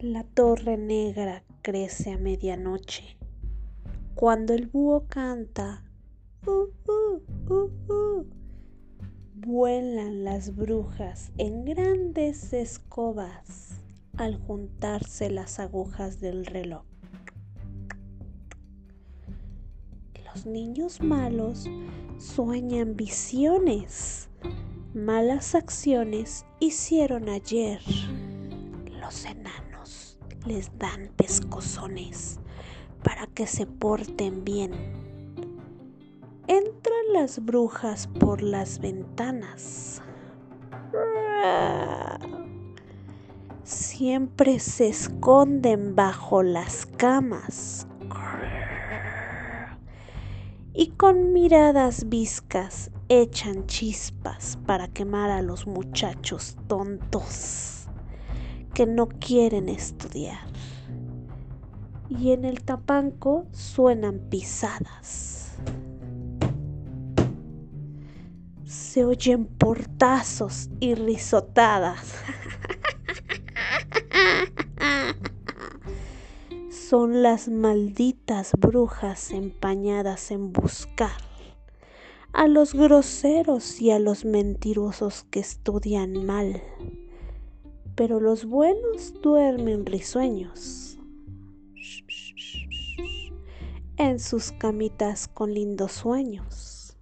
La torre negra crece a medianoche. Cuando el búho canta, uh, uh, uh, vuelan las brujas en grandes escobas al juntarse las agujas del reloj. Los niños malos sueñan visiones. Malas acciones hicieron ayer. Los enanos les dan pescozones para que se porten bien. Entran las brujas por las ventanas. Siempre se esconden bajo las camas y con miradas viscas echan chispas para quemar a los muchachos tontos que no quieren estudiar. Y en el tapanco suenan pisadas. Se oyen portazos y risotadas. son las malditas brujas empañadas en buscar a los groseros y a los mentirosos que estudian mal. Pero los buenos duermen risueños en sus camitas con lindos sueños.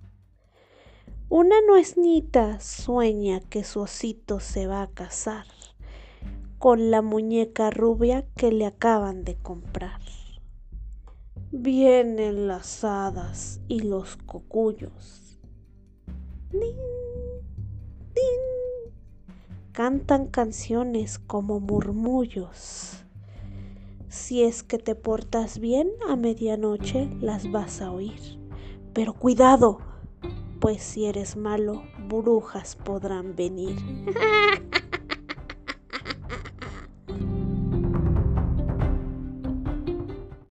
Una nuesnita sueña que su osito se va a casar con la muñeca rubia que le acaban de comprar. Vienen las hadas y los cocuyos. Cantan canciones como murmullos. Si es que te portas bien a medianoche las vas a oír. Pero cuidado, pues si eres malo, brujas podrán venir.